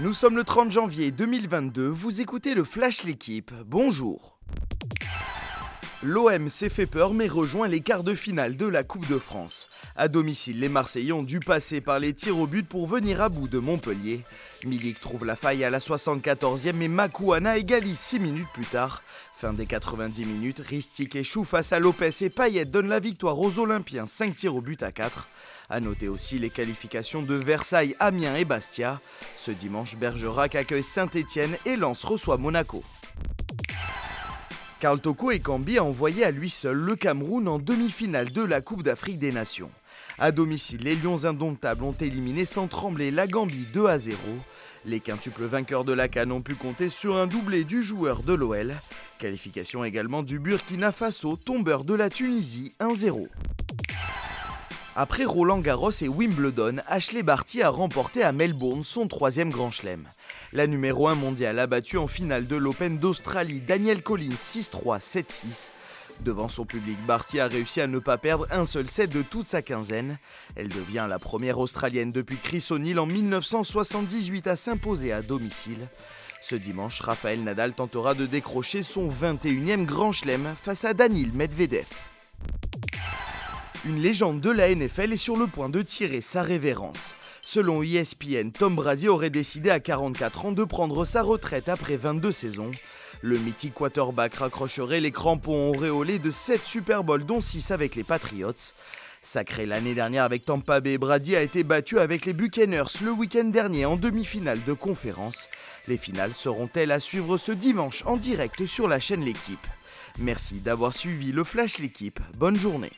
Nous sommes le 30 janvier 2022, vous écoutez le Flash L'équipe, bonjour. L'OM s'est fait peur mais rejoint les quarts de finale de la Coupe de France. À domicile, les Marseillais ont dû passer par les tirs au but pour venir à bout de Montpellier. Milik trouve la faille à la 74e mais Makouana égalise 6 minutes plus tard. Fin des 90 minutes, Ristic échoue face à Lopez et Payet donne la victoire aux Olympiens 5 tirs au but à 4. A noter aussi les qualifications de Versailles, Amiens et Bastia. Ce dimanche, Bergerac accueille Saint-Étienne et Lens reçoit Monaco. Karl Toko et Cambi a envoyé à lui seul le Cameroun en demi-finale de la Coupe d'Afrique des Nations. À domicile, les Lions indomptables ont éliminé sans trembler la Gambie 2 à 0. Les quintuples vainqueurs de la Cannes ont pu compter sur un doublé du joueur de l'OL. Qualification également du Burkina Faso, tombeur de la Tunisie 1-0. Après Roland Garros et Wimbledon, Ashley Barty a remporté à Melbourne son troisième grand chelem. La numéro 1 mondiale a battu en finale de l'Open d'Australie Daniel Collins 6-3, 7-6. Devant son public, Barty a réussi à ne pas perdre un seul set de toute sa quinzaine. Elle devient la première Australienne depuis Chris O'Neill en 1978 à s'imposer à domicile. Ce dimanche, Rafael Nadal tentera de décrocher son 21e grand chelem face à Danil Medvedev. Une légende de la NFL est sur le point de tirer sa révérence. Selon ESPN, Tom Brady aurait décidé à 44 ans de prendre sa retraite après 22 saisons. Le mythique quarterback raccrocherait les crampons auréolés de 7 Super Bowls dont 6 avec les Patriots. Sacré l'année dernière avec Tampa Bay, Brady a été battu avec les Buccaneers le week-end dernier en demi-finale de conférence. Les finales seront-elles à suivre ce dimanche en direct sur la chaîne L'équipe? Merci d'avoir suivi le Flash L'équipe. Bonne journée.